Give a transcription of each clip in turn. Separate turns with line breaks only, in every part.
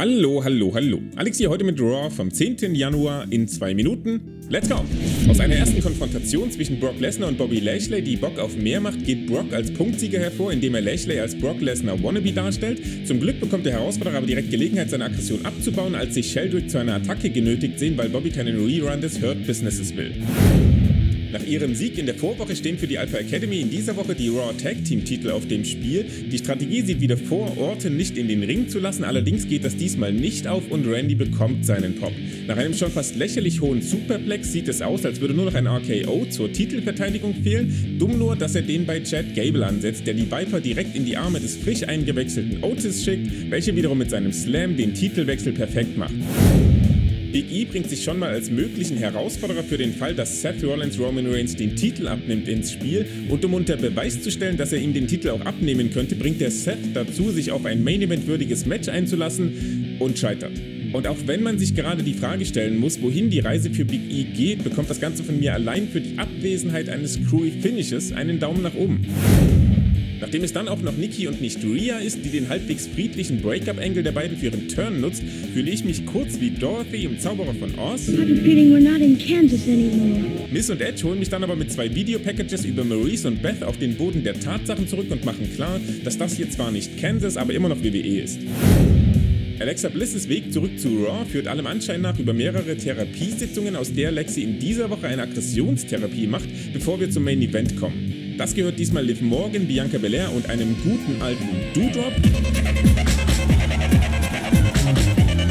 Hallo, hallo, hallo. Alex hier heute mit Raw vom 10. Januar in zwei Minuten. Let's go! Aus einer ersten Konfrontation zwischen Brock Lesnar und Bobby Lashley, die Bock auf mehr macht, geht Brock als Punktsieger hervor, indem er Lashley als Brock Lesnar Wannabe darstellt. Zum Glück bekommt der Herausforderer aber direkt Gelegenheit, seine Aggression abzubauen, als sich Sheldrick zu einer Attacke genötigt sehen, weil Bobby keinen Rerun des Hurt Businesses will. Nach ihrem Sieg in der Vorwoche stehen für die Alpha Academy in dieser Woche die Raw Tag Team Titel auf dem Spiel. Die Strategie sieht wieder vor, Orton nicht in den Ring zu lassen, allerdings geht das diesmal nicht auf und Randy bekommt seinen Pop. Nach einem schon fast lächerlich hohen Superplex sieht es aus, als würde nur noch ein RKO zur Titelverteidigung fehlen. Dumm nur, dass er den bei Chad Gable ansetzt, der die Viper direkt in die Arme des frisch eingewechselten Otis schickt, welcher wiederum mit seinem Slam den Titelwechsel perfekt macht. Big E bringt sich schon mal als möglichen Herausforderer für den Fall, dass Seth Rollins Roman Reigns den Titel abnimmt ins Spiel und um unter Beweis zu stellen, dass er ihm den Titel auch abnehmen könnte, bringt er Seth dazu, sich auf ein Main Event würdiges Match einzulassen und scheitert. Und auch wenn man sich gerade die Frage stellen muss, wohin die Reise für Big E geht, bekommt das Ganze von mir allein für die Abwesenheit eines Screwy Finishes einen Daumen nach oben. Nachdem es dann auch noch Nikki und nicht Rhea ist, die den halbwegs friedlichen Breakup-Angle der beiden für ihren Turn nutzt, fühle ich mich kurz wie Dorothy im Zauberer von Oz. Miss und Edge holen mich dann aber mit zwei Videopackages über Maurice und Beth auf den Boden der Tatsachen zurück und machen klar, dass das hier zwar nicht Kansas, aber immer noch WWE ist. Alexa Blisses Weg zurück zu Raw führt allem Anschein nach über mehrere Therapiesitzungen, aus der Lexi in dieser Woche eine Aggressionstherapie macht, bevor wir zum Main Event kommen. Das gehört diesmal Liv Morgan, Bianca Belair und einem guten alten Doodrop.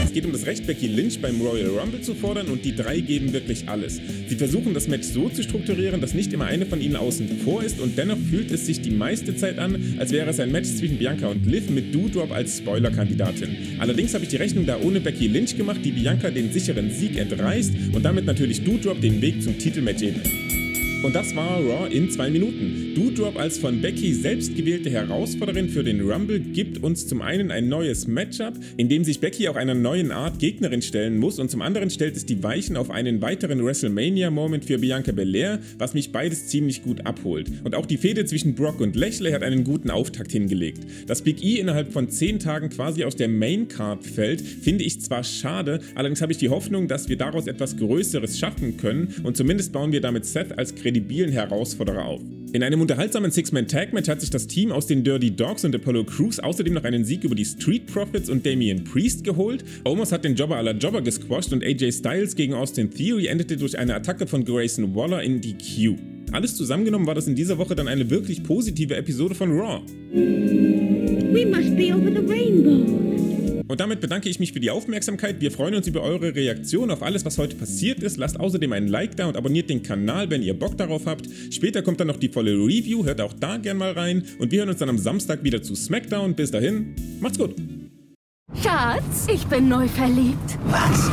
Es geht um das Recht, Becky Lynch beim Royal Rumble zu fordern und die drei geben wirklich alles. Sie versuchen das Match so zu strukturieren, dass nicht immer eine von ihnen außen vor ist und dennoch fühlt es sich die meiste Zeit an, als wäre es ein Match zwischen Bianca und Liv mit Doodrop als Spoiler-Kandidatin. Allerdings habe ich die Rechnung da ohne Becky Lynch gemacht, die Bianca den sicheren Sieg entreißt und damit natürlich Doodrop den Weg zum Titelmatch ebnet. Und das war Raw in zwei Minuten. Doodrop als von Becky selbst gewählte Herausforderin für den Rumble gibt uns zum einen ein neues Matchup, in dem sich Becky auch einer neuen Art Gegnerin stellen muss und zum anderen stellt es die Weichen auf einen weiteren WrestleMania-Moment für Bianca Belair, was mich beides ziemlich gut abholt. Und auch die Fehde zwischen Brock und Lashley hat einen guten Auftakt hingelegt. Dass Big E innerhalb von 10 Tagen quasi aus der Main-Card fällt, finde ich zwar schade, allerdings habe ich die Hoffnung, dass wir daraus etwas Größeres schaffen können und zumindest bauen wir damit Seth als Kreativ kredibilen Herausforderer auf. In einem unterhaltsamen Six-Man-Tag-Match hat sich das Team aus den Dirty Dogs und Apollo Crews außerdem noch einen Sieg über die Street Profits und Damian Priest geholt. Omos hat den Jobber aller Jobber gesquasht und AJ Styles gegen Austin Theory endete durch eine Attacke von Grayson Waller in die Q. Alles zusammengenommen war das in dieser Woche dann eine wirklich positive Episode von Raw. We must be over the rainbow. Und damit bedanke ich mich für die Aufmerksamkeit. Wir freuen uns über eure Reaktion auf alles, was heute passiert ist. Lasst außerdem einen Like da und abonniert den Kanal, wenn ihr Bock darauf habt. Später kommt dann noch die volle Review, hört auch da gern mal rein. Und wir hören uns dann am Samstag wieder zu SmackDown. Bis dahin, macht's gut.
Schatz, ich bin neu verliebt.
Was?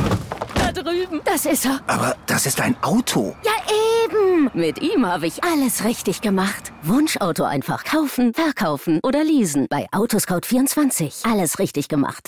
Da drüben. Das ist er.
Aber das ist ein Auto.
Ja, eben. Mit ihm habe ich alles richtig gemacht. Wunschauto einfach kaufen, verkaufen oder leasen. Bei Autoscout24. Alles richtig gemacht.